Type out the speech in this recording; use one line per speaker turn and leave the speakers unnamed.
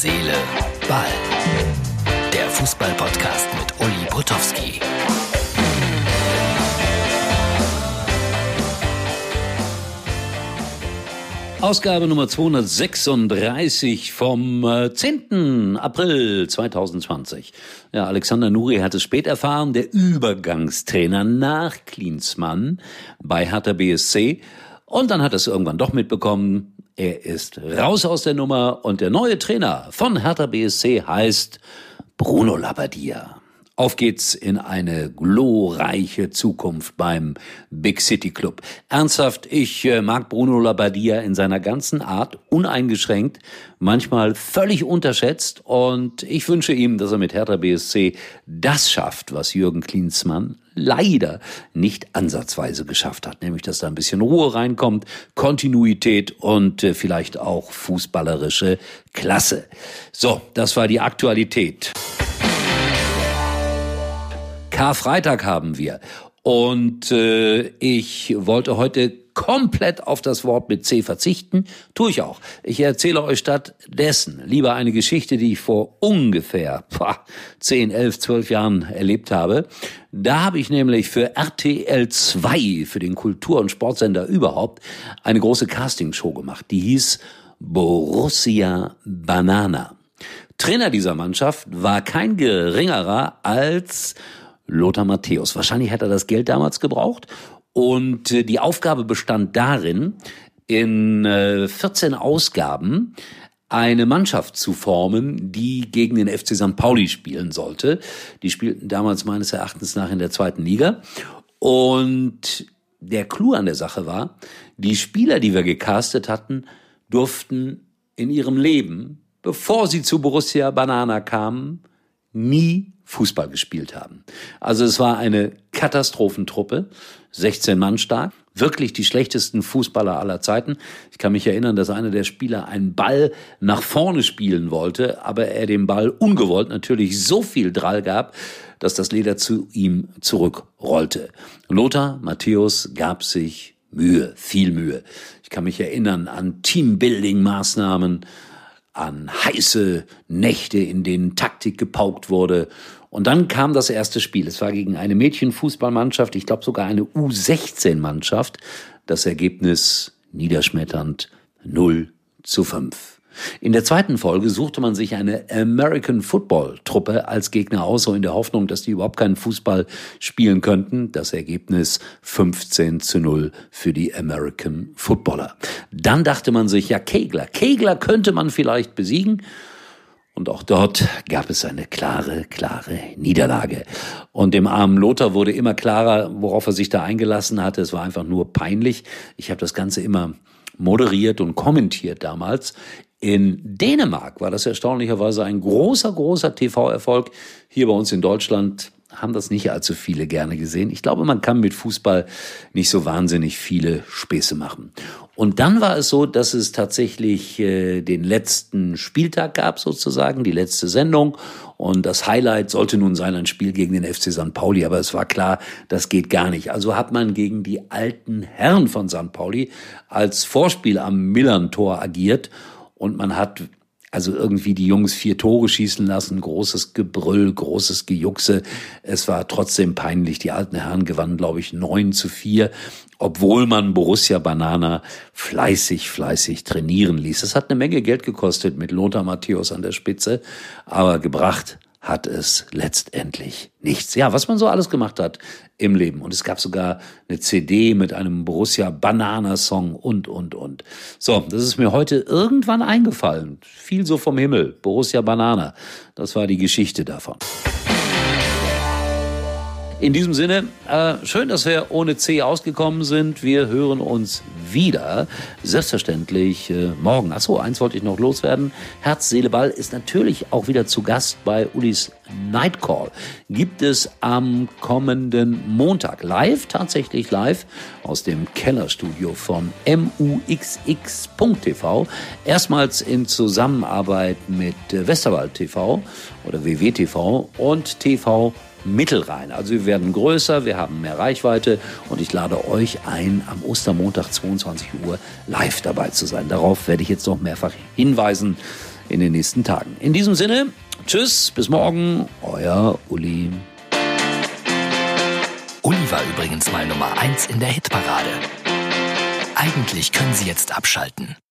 Seele, Ball. Der Fußball-Podcast mit Uli Potowski.
Ausgabe Nummer 236 vom 10. Äh, April 2020. Ja, Alexander Nuri hat es spät erfahren, der Übergangstrainer nach Klinsmann bei Hertha BSC. Und dann hat er es irgendwann doch mitbekommen. Er ist raus aus der Nummer und der neue Trainer von Hertha BSC heißt Bruno Labbadia. Auf geht's in eine glorreiche Zukunft beim Big City Club. Ernsthaft, ich äh, mag Bruno Labbadia in seiner ganzen Art, uneingeschränkt, manchmal völlig unterschätzt und ich wünsche ihm, dass er mit Hertha BSC das schafft, was Jürgen Klinsmann leider nicht ansatzweise geschafft hat, nämlich dass da ein bisschen Ruhe reinkommt, Kontinuität und äh, vielleicht auch fußballerische Klasse. So, das war die Aktualität. Karfreitag haben wir. Und äh, ich wollte heute komplett auf das Wort mit C verzichten. Tue ich auch. Ich erzähle euch stattdessen lieber eine Geschichte, die ich vor ungefähr boah, 10, 11, 12 Jahren erlebt habe. Da habe ich nämlich für RTL 2, für den Kultur- und Sportsender überhaupt, eine große Castingshow gemacht. Die hieß Borussia Banana. Trainer dieser Mannschaft war kein geringerer als Lothar Matthäus. Wahrscheinlich hat er das Geld damals gebraucht. Und äh, die Aufgabe bestand darin, in 14 äh, Ausgaben eine Mannschaft zu formen, die gegen den FC St. Pauli spielen sollte. Die spielten damals meines Erachtens nach in der zweiten Liga. Und der Clou an der Sache war, die Spieler, die wir gecastet hatten, durften in ihrem Leben, bevor sie zu Borussia Banana kamen, nie Fußball gespielt haben. Also es war eine Katastrophentruppe, 16 Mann stark, wirklich die schlechtesten Fußballer aller Zeiten. Ich kann mich erinnern, dass einer der Spieler einen Ball nach vorne spielen wollte, aber er dem Ball ungewollt natürlich so viel Drall gab, dass das Leder zu ihm zurückrollte. Lothar Matthäus gab sich Mühe, viel Mühe. Ich kann mich erinnern an Teambuilding-Maßnahmen, an heiße Nächte, in denen Taktik gepaukt wurde und dann kam das erste Spiel. Es war gegen eine Mädchenfußballmannschaft, ich glaube sogar eine U16-Mannschaft. Das Ergebnis niederschmetternd 0 zu 5. In der zweiten Folge suchte man sich eine American Football Truppe als Gegner aus, so in der Hoffnung, dass die überhaupt keinen Fußball spielen könnten. Das Ergebnis 15 zu 0 für die American Footballer. Dann dachte man sich, ja, Kegler, Kegler könnte man vielleicht besiegen. Und auch dort gab es eine klare, klare Niederlage. Und dem armen Lothar wurde immer klarer, worauf er sich da eingelassen hatte. Es war einfach nur peinlich. Ich habe das Ganze immer moderiert und kommentiert damals. In Dänemark war das erstaunlicherweise ein großer, großer TV-Erfolg. Hier bei uns in Deutschland haben das nicht allzu viele gerne gesehen. Ich glaube, man kann mit Fußball nicht so wahnsinnig viele Späße machen. Und dann war es so, dass es tatsächlich äh, den letzten Spieltag gab, sozusagen, die letzte Sendung. Und das Highlight sollte nun sein, ein Spiel gegen den FC St. Pauli. Aber es war klar, das geht gar nicht. Also hat man gegen die alten Herren von St. Pauli als Vorspiel am Millern-Tor agiert. Und man hat also irgendwie die Jungs vier Tore schießen lassen, großes Gebrüll, großes Gejuchse. Es war trotzdem peinlich. Die alten Herren gewannen, glaube ich, neun zu vier, obwohl man Borussia Banana fleißig, fleißig trainieren ließ. Es hat eine Menge Geld gekostet mit Lothar Matthäus an der Spitze, aber gebracht hat es letztendlich nichts. Ja, was man so alles gemacht hat im Leben. Und es gab sogar eine CD mit einem Borussia Banana Song und, und, und. So, das ist mir heute irgendwann eingefallen. Viel so vom Himmel. Borussia Banana. Das war die Geschichte davon. In diesem Sinne, äh, schön, dass wir ohne C ausgekommen sind. Wir hören uns wieder. Selbstverständlich äh, morgen. Achso, eins wollte ich noch loswerden. Herz, Seele, Ball ist natürlich auch wieder zu Gast bei Ulis Nightcall. Gibt es am kommenden Montag live, tatsächlich live, aus dem Kellerstudio von muxx.tv. Erstmals in Zusammenarbeit mit Westerwald TV oder WWTV und TV mittelrein. Also wir werden größer, wir haben mehr Reichweite und ich lade euch ein, am Ostermontag 22 Uhr live dabei zu sein. Darauf werde ich jetzt noch mehrfach hinweisen in den nächsten Tagen. In diesem Sinne, tschüss, bis morgen, euer Uli.
Uli war übrigens mal Nummer 1 in der Hitparade. Eigentlich können Sie jetzt abschalten.